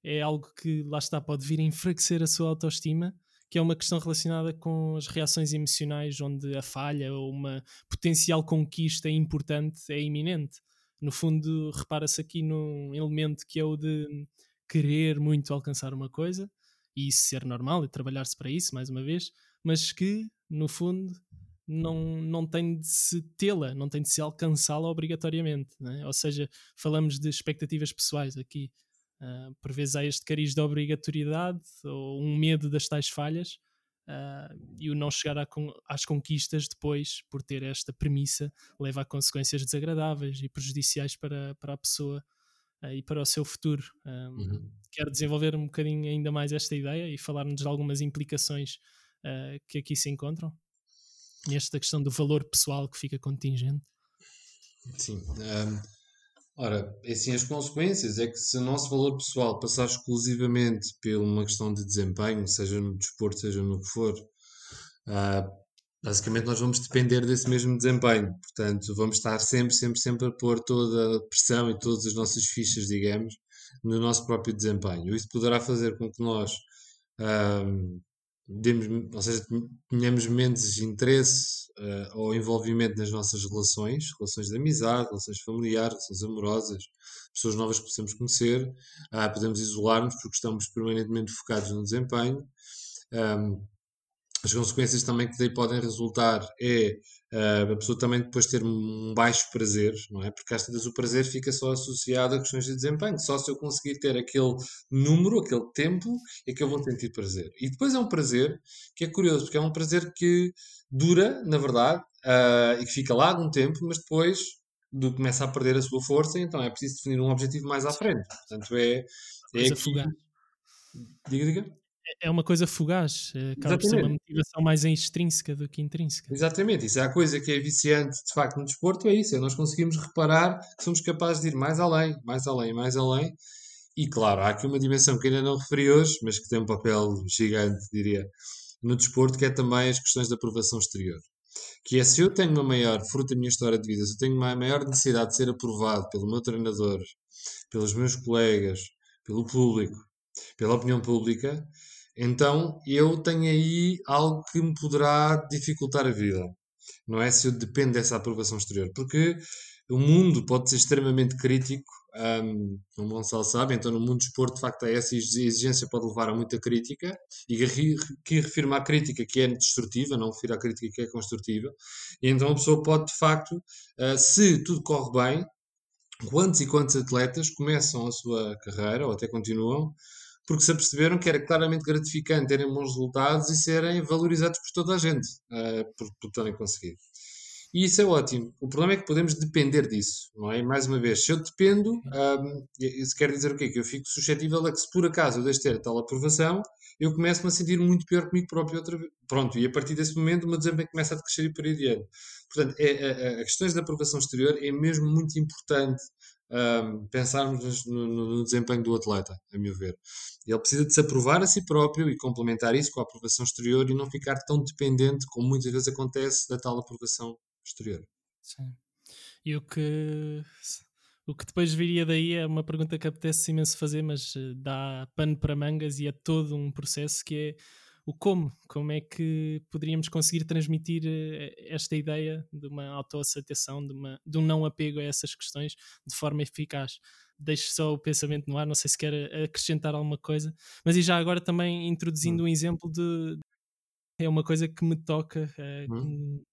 é algo que lá está, pode vir a enfraquecer a sua autoestima, que é uma questão relacionada com as reações emocionais, onde a falha ou uma potencial conquista importante é iminente. No fundo, repara-se aqui num elemento que é o de querer muito alcançar uma coisa, e isso ser normal e trabalhar-se para isso, mais uma vez, mas que, no fundo, não, não tem de se tê-la, não tem de se alcançá-la obrigatoriamente. Né? Ou seja, falamos de expectativas pessoais aqui. Uh, por vezes há este cariz de obrigatoriedade ou um medo das tais falhas uh, e o não chegar a, às conquistas depois, por ter esta premissa, leva a consequências desagradáveis e prejudiciais para, para a pessoa uh, e para o seu futuro. Um, uhum. Quero desenvolver um bocadinho ainda mais esta ideia e falar-nos de algumas implicações que aqui se encontram esta questão do valor pessoal que fica contingente? Sim. Um, ora, é assim, as consequências é que se o nosso valor pessoal passar exclusivamente por uma questão de desempenho, seja no desporto, seja no que for, uh, basicamente nós vamos depender desse mesmo desempenho. Portanto, vamos estar sempre, sempre, sempre a pôr toda a pressão e todas as nossas fichas, digamos, no nosso próprio desempenho. Isso poderá fazer com que nós um, demos, ou seja, tenhamos menos interesse uh, ou envolvimento nas nossas relações, relações de amizade, relações familiares, relações amorosas, pessoas novas que possamos conhecer, uh, podemos isolar-nos porque estamos permanentemente focados no desempenho. Um, as consequências também que daí podem resultar é uh, a pessoa também depois ter um baixo prazer, não é? Porque às vezes o prazer fica só associado a questões de desempenho. Só se eu conseguir ter aquele número, aquele tempo, é que eu vou sentir prazer. E depois é um prazer que é curioso, porque é um prazer que dura, na verdade, uh, e que fica lá algum tempo, mas depois do, começa a perder a sua força, então é preciso definir um objetivo mais à frente. Portanto, é. é aqui... Diga, diga é uma coisa fugaz, eh, acaba por ser uma motivação mais extrínseca do que intrínseca. Exatamente, isso é a coisa que é viciante de facto no desporto, é isso, é nós conseguimos reparar que somos capazes de ir mais além, mais além, mais além, e claro, há aqui uma dimensão que ainda não referi hoje, mas que tem um papel gigante, diria, no desporto, que é também as questões da aprovação exterior. Que é se eu tenho uma maior, fruto da minha história de vida, se eu tenho uma maior necessidade de ser aprovado pelo meu treinador, pelos meus colegas, pelo público, pela opinião pública, então eu tenho aí algo que me poderá dificultar a vida. Não é se eu dependo dessa aprovação exterior. Porque o mundo pode ser extremamente crítico, um, como o Gonçalo sabe, então no mundo do esporte, de facto, essa exigência pode levar a muita crítica, e que refirma à crítica que é destrutiva, não refiro à crítica que é construtiva, e então a pessoa pode, de facto, uh, se tudo corre bem, quantos e quantos atletas começam a sua carreira, ou até continuam, porque se aperceberam que era claramente gratificante terem bons resultados e serem valorizados por toda a gente, uh, por, por terem conseguido. E isso é ótimo. O problema é que podemos depender disso, não é? Mais uma vez, se eu dependo, um, isso quer dizer o quê? Que eu fico suscetível a que se por acaso eu deixe ter tal aprovação, eu começo-me a sentir muito pior comigo próprio outra vez. Pronto, e a partir desse momento o meu desempenho começa a decrescer e por aí. Portanto, é, é, é, a questões da aprovação exterior é mesmo muito importante pensarmos no, no, no, desempenho do atleta, a meu ver. Ele precisa de se aprovar a si próprio e complementar isso com a aprovação exterior e não ficar tão dependente, como muitas vezes acontece, da tal aprovação exterior. Sim. E o que, o que depois viria daí é uma pergunta que apetece imenso fazer, mas eh, dá pano para mangas e é todo um processo que é o como, como é que poderíamos conseguir transmitir eh, esta ideia de uma autoaceitação, de, uma, de um não apego a essas questões de forma eficaz. Deixo só o pensamento no ar, não sei se quer eh, acrescentar alguma coisa, mas e já agora também introduzindo hum. um exemplo de. É uma coisa que me toca, hum. que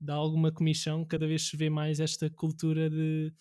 dá alguma comissão, cada vez se vê mais esta cultura de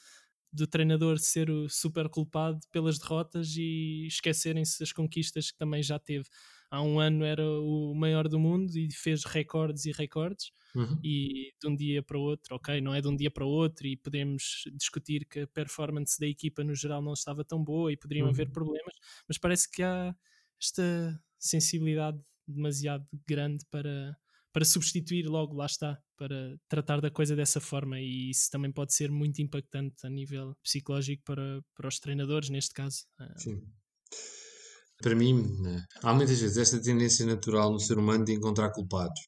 do treinador ser o super culpado pelas derrotas e esquecerem-se das conquistas que também já teve. Há um ano era o maior do mundo e fez recordes e recordes, uhum. e de um dia para o outro, ok, não é de um dia para o outro, e podemos discutir que a performance da equipa no geral não estava tão boa e poderiam uhum. haver problemas, mas parece que há esta sensibilidade demasiado grande para para substituir logo, lá está, para tratar da coisa dessa forma e isso também pode ser muito impactante a nível psicológico para, para os treinadores, neste caso. Ah, Sim. Para mim, né, há muitas vezes esta tendência natural no ser humano de encontrar culpados.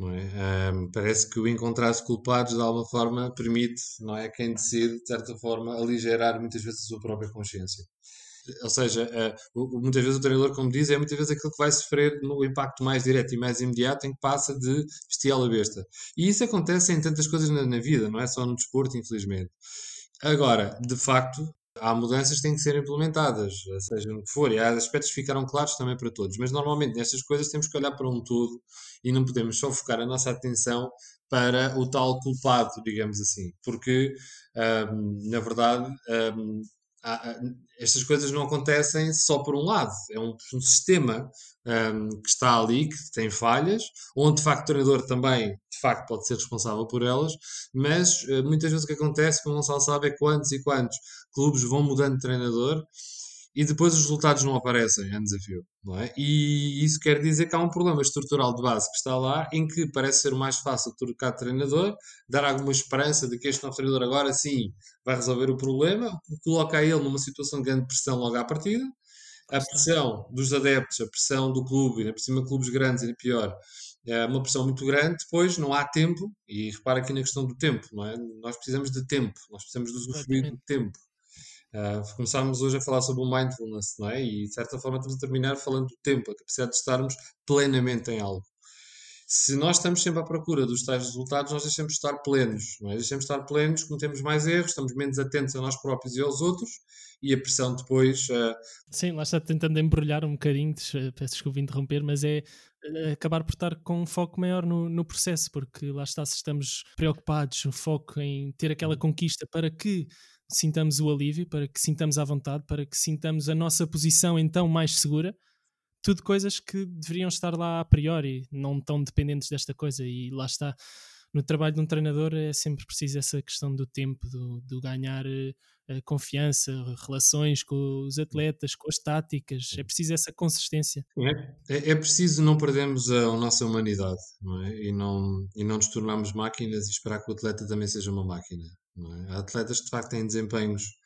É? Um, parece que o encontrar-se culpados de alguma forma permite, não é, quem decide, de certa forma, aligerar muitas vezes a sua própria consciência ou seja, uh, muitas vezes o treinador, como diz, é muitas vezes aquilo que vai sofrer no impacto mais direto e mais imediato em que passa de bestial a besta. E isso acontece em tantas coisas na, na vida, não é só no desporto, infelizmente. Agora, de facto, há mudanças que têm que ser implementadas, seja no que for, e há aspectos que ficaram claros também para todos, mas normalmente nestas coisas temos que olhar para um todo e não podemos só focar a nossa atenção para o tal culpado, digamos assim, porque um, na verdade um, estas coisas não acontecem só por um lado. É um, um sistema um, que está ali, que tem falhas, onde de facto o treinador também de facto pode ser responsável por elas, mas uh, muitas vezes o que acontece, como não se sabe, é quantos e quantos clubes vão mudando de treinador e depois os resultados não aparecem, é um desafio. Não é? E isso quer dizer que há um problema estrutural de base que está lá, em que parece ser mais fácil trocar de treinador, dar alguma esperança de que este novo treinador agora sim vai resolver o problema, coloca ele numa situação de grande pressão logo à partida. A pressão dos adeptos, a pressão do clube, ainda por cima clubes grandes, ainda pior, é uma pressão muito grande, depois não há tempo, e repara aqui na questão do tempo, não é? Nós precisamos de tempo, nós precisamos de usufruir do tempo. Uh, começámos hoje a falar sobre o mindfulness, não é? E de certa forma estamos a terminar falando do tempo, a capacidade de estarmos plenamente em algo. Se nós estamos sempre à procura dos tais resultados, nós deixamos de estar plenos, não é? Deixamos de estar plenos, cometemos mais erros, estamos menos atentos a nós próprios e aos outros, e a pressão depois. Uh... Sim, lá está tentando embrulhar um bocadinho, peço desculpa interromper, mas é acabar por estar com um foco maior no, no processo, porque lá está, se estamos preocupados, o foco em ter aquela uhum. conquista para que sintamos o alívio, para que sintamos à vontade, para que sintamos a nossa posição então mais segura. Tudo coisas que deveriam estar lá a priori, não tão dependentes desta coisa. E lá está. No trabalho de um treinador é sempre preciso essa questão do tempo, do, do ganhar uh, confiança, relações com os atletas, com as táticas. É preciso essa consistência. É, é, é preciso não perdermos a, a, nossa humanidade não é? e, não, e não nos tornarmos máquinas e esperar que o atleta também seja uma máquina. É? Há atletas que de facto têm desempenhos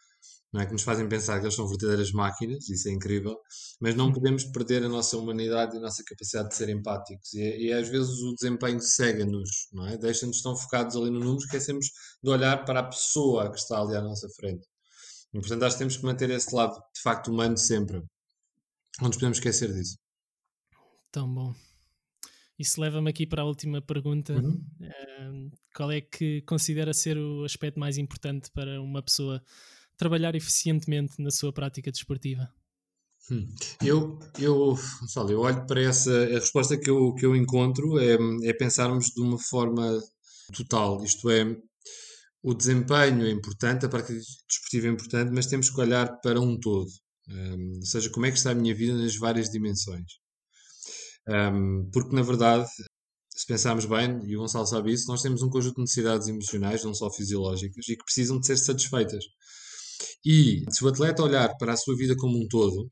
não é? Que nos fazem pensar que eles são verdadeiras máquinas, isso é incrível, mas não podemos perder a nossa humanidade e a nossa capacidade de ser empáticos. E, e às vezes o desempenho cega-nos, não é? Deixa-nos tão focados ali no número, esquecemos de olhar para a pessoa que está ali à nossa frente. E portanto acho que temos que manter esse lado de facto humano sempre. Não nos podemos esquecer disso. Tão bom. Isso leva-me aqui para a última pergunta. Uhum. Uh, qual é que considera ser o aspecto mais importante para uma pessoa trabalhar eficientemente na sua prática desportiva? Hum. Eu, eu, eu olho para essa. A resposta que eu, que eu encontro é, é pensarmos de uma forma total, isto é, o desempenho é importante, a prática desportiva é importante, mas temos que olhar para um todo. Um, ou seja, como é que está a minha vida nas várias dimensões. Um, porque, na verdade, se pensarmos bem, e o Gonçalo sabe isso, nós temos um conjunto de necessidades emocionais, não só fisiológicas, e que precisam de ser satisfeitas. E se o atleta olhar para a sua vida como um todo,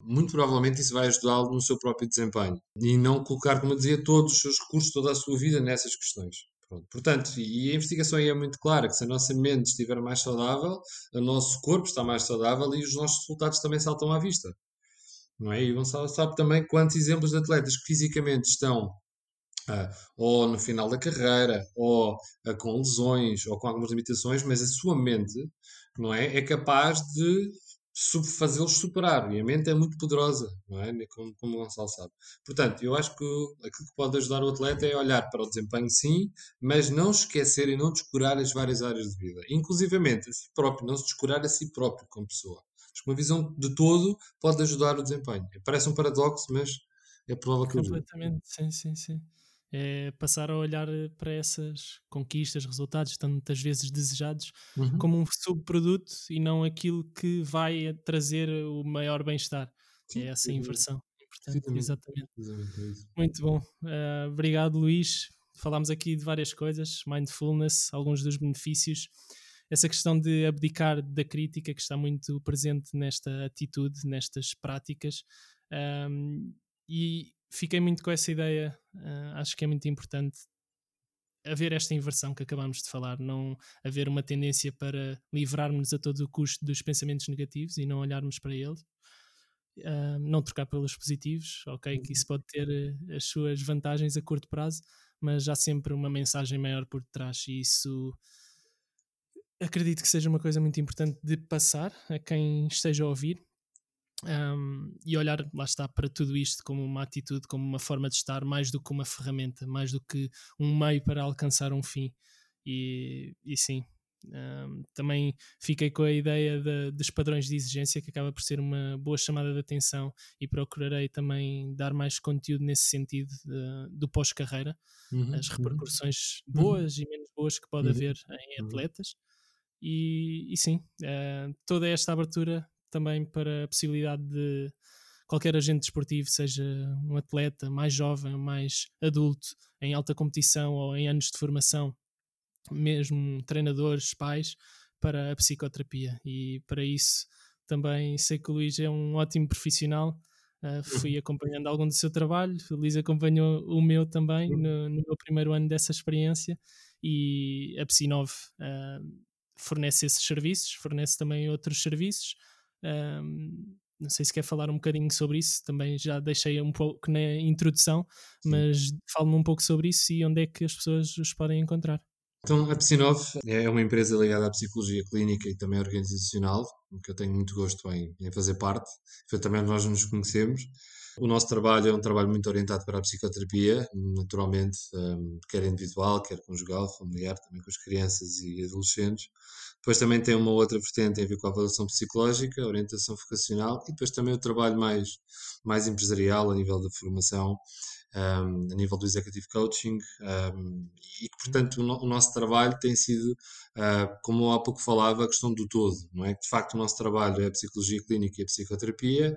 muito provavelmente isso vai ajudá-lo no seu próprio desempenho. E não colocar, como eu dizia, todos os seus recursos, toda a sua vida nessas questões. Pronto. Portanto, e a investigação aí é muito clara, que se a nossa mente estiver mais saudável, o nosso corpo está mais saudável e os nossos resultados também saltam à vista. Não é? E o Gonçalo sabe também quantos exemplos de atletas que fisicamente estão ah, ou no final da carreira, ou ah, com lesões, ou com algumas limitações, mas a sua mente não é, é capaz de fazê-los superar. E a mente é muito poderosa, não é? Como, como o Gonçalo sabe. Portanto, eu acho que aquilo que pode ajudar o atleta é olhar para o desempenho, sim, mas não esquecer e não descurar as várias áreas de vida. Inclusivamente a si próprio, não se descurar a si próprio como pessoa. Acho que uma visão de todo pode ajudar o desempenho. Parece um paradoxo, mas é provável que Completamente, sim, sim, sim é passar a olhar para essas conquistas, resultados tantas vezes desejados uhum. como um subproduto e não aquilo que vai trazer o maior bem-estar. É essa inversão. Portanto, exatamente. exatamente. É Muito bom. Uh, obrigado, Luís. Falámos aqui de várias coisas, mindfulness, alguns dos benefícios, essa questão de abdicar da crítica que está muito presente nesta atitude, nestas práticas. Um, e fiquei muito com essa ideia. Uh, acho que é muito importante haver esta inversão que acabámos de falar, não haver uma tendência para livrarmos a todo o custo dos pensamentos negativos e não olharmos para eles. Uh, não trocar pelos positivos, ok, que isso pode ter uh, as suas vantagens a curto prazo, mas há sempre uma mensagem maior por trás e isso acredito que seja uma coisa muito importante de passar a quem esteja a ouvir um, e olhar, lá está, para tudo isto como uma atitude, como uma forma de estar, mais do que uma ferramenta, mais do que um meio para alcançar um fim. E, e sim, um, também fiquei com a ideia de, dos padrões de exigência, que acaba por ser uma boa chamada de atenção, e procurarei também dar mais conteúdo nesse sentido de, do pós-carreira, uhum, as uhum. repercussões uhum. boas e menos boas que pode uhum, haver em uhum. atletas. E, e sim, uh, toda esta abertura também para a possibilidade de qualquer agente desportivo, seja um atleta mais jovem, mais adulto, em alta competição ou em anos de formação, mesmo treinadores, pais, para a psicoterapia. E para isso também sei que o Luís é um ótimo profissional. Uh, fui acompanhando algum do seu trabalho, o Luís acompanhou o meu também no, no meu primeiro ano dessa experiência e a Psinov uh, fornece esses serviços, fornece também outros serviços um, não sei se quer falar um bocadinho sobre isso, também já deixei um pouco na introdução, mas fale-me um pouco sobre isso e onde é que as pessoas os podem encontrar. Então, a Psinov é uma empresa ligada à psicologia clínica e também organizacional, que eu tenho muito gosto em, em fazer parte. Foi também nós nos conhecemos. O nosso trabalho é um trabalho muito orientado para a psicoterapia, naturalmente, um, quer individual, quer conjugal, familiar, também com as crianças e adolescentes. Depois também tem uma outra vertente a ver com a avaliação psicológica, orientação vocacional e depois também o trabalho mais, mais empresarial a nível da formação, um, a nível do executive coaching um, e que, portanto, o, no, o, nosso trabalho tem sido, uh, como há pouco falava, a questão do todo, não é? De facto, o nosso trabalho é a psicologia clínica e a psicoterapia,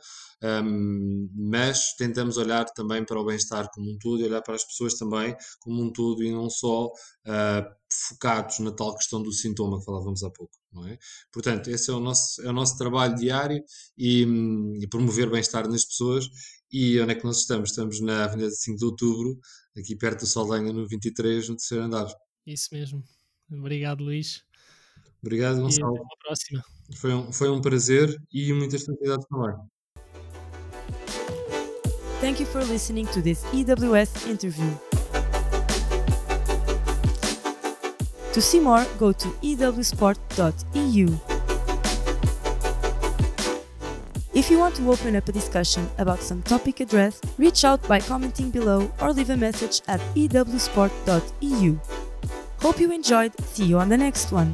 um, mas tentamos olhar também para o bem-estar como um todo e olhar para as pessoas também como um todo e não só uh, focados na tal questão do sintoma que falávamos há pouco. Não é? Portanto, esse é o nosso, é o nosso trabalho diário e, hum, e promover bem-estar nas pessoas. E onde é que nós estamos? Estamos na Avenida 5 de Outubro, aqui perto do Saldanha, no 23, no terceiro andar. Isso mesmo. Obrigado, Luís. Obrigado, E Gonçalo. até uma próxima. Foi um, foi um prazer e muitas felicidades também. Thank you for listening to this EWS interview. To see more, go to ewsport.eu. If you want to open up a discussion about some topic addressed, reach out by commenting below or leave a message at ewsport.eu. Hope you enjoyed. See you on the next one.